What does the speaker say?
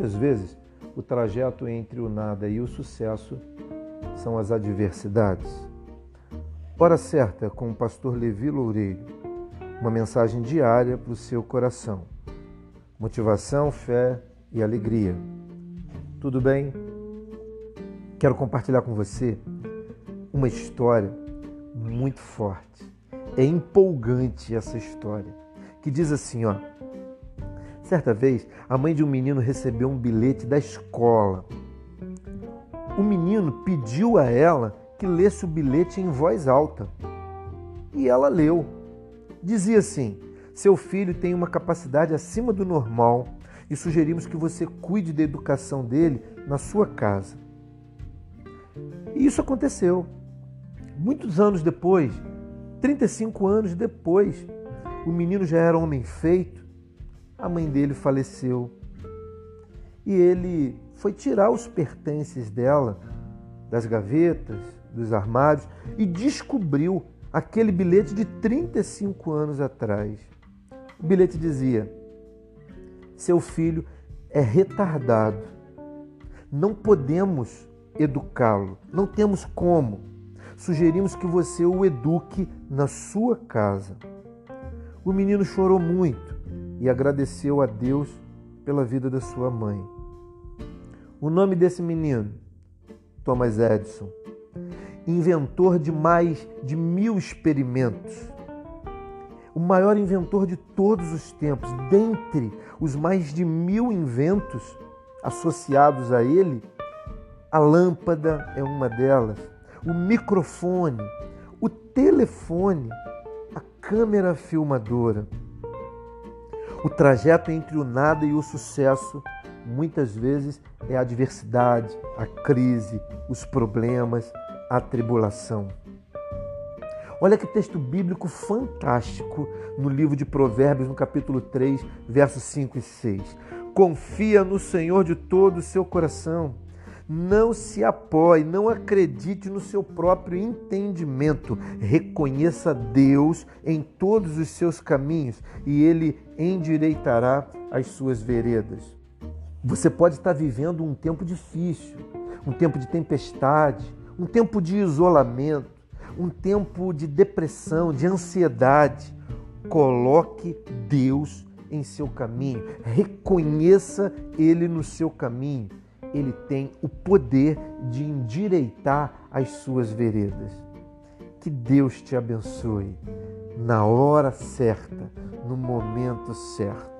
Muitas vezes, o trajeto entre o nada e o sucesso são as adversidades. Hora certa com o pastor Levi Loureiro. Uma mensagem diária para o seu coração. Motivação, fé e alegria. Tudo bem? Quero compartilhar com você uma história muito forte. É empolgante essa história, que diz assim, ó: Certa vez, a mãe de um menino recebeu um bilhete da escola. O menino pediu a ela que lesse o bilhete em voz alta. E ela leu. Dizia assim: Seu filho tem uma capacidade acima do normal e sugerimos que você cuide da educação dele na sua casa. E isso aconteceu. Muitos anos depois, 35 anos depois, o menino já era homem feito, a mãe dele faleceu. E ele foi tirar os pertences dela das gavetas, dos armários e descobriu aquele bilhete de 35 anos atrás. O bilhete dizia: Seu filho é retardado. Não podemos educá-lo, não temos como. Sugerimos que você o eduque na sua casa. O menino chorou muito e agradeceu a Deus pela vida da sua mãe. O nome desse menino, Thomas Edison, inventor de mais de mil experimentos, o maior inventor de todos os tempos, dentre os mais de mil inventos associados a ele, a lâmpada é uma delas, o microfone, o telefone, a câmera filmadora. O trajeto entre o nada e o sucesso muitas vezes é a adversidade, a crise, os problemas, a tribulação. Olha que texto bíblico fantástico no livro de Provérbios, no capítulo 3, versos 5 e 6. Confia no Senhor de todo o seu coração não se apoie, não acredite no seu próprio entendimento. Reconheça Deus em todos os seus caminhos e Ele endireitará as suas veredas. Você pode estar vivendo um tempo difícil, um tempo de tempestade, um tempo de isolamento, um tempo de depressão, de ansiedade. Coloque Deus em seu caminho, reconheça Ele no seu caminho ele tem o poder de endireitar as suas veredas. Que Deus te abençoe na hora certa, no momento certo.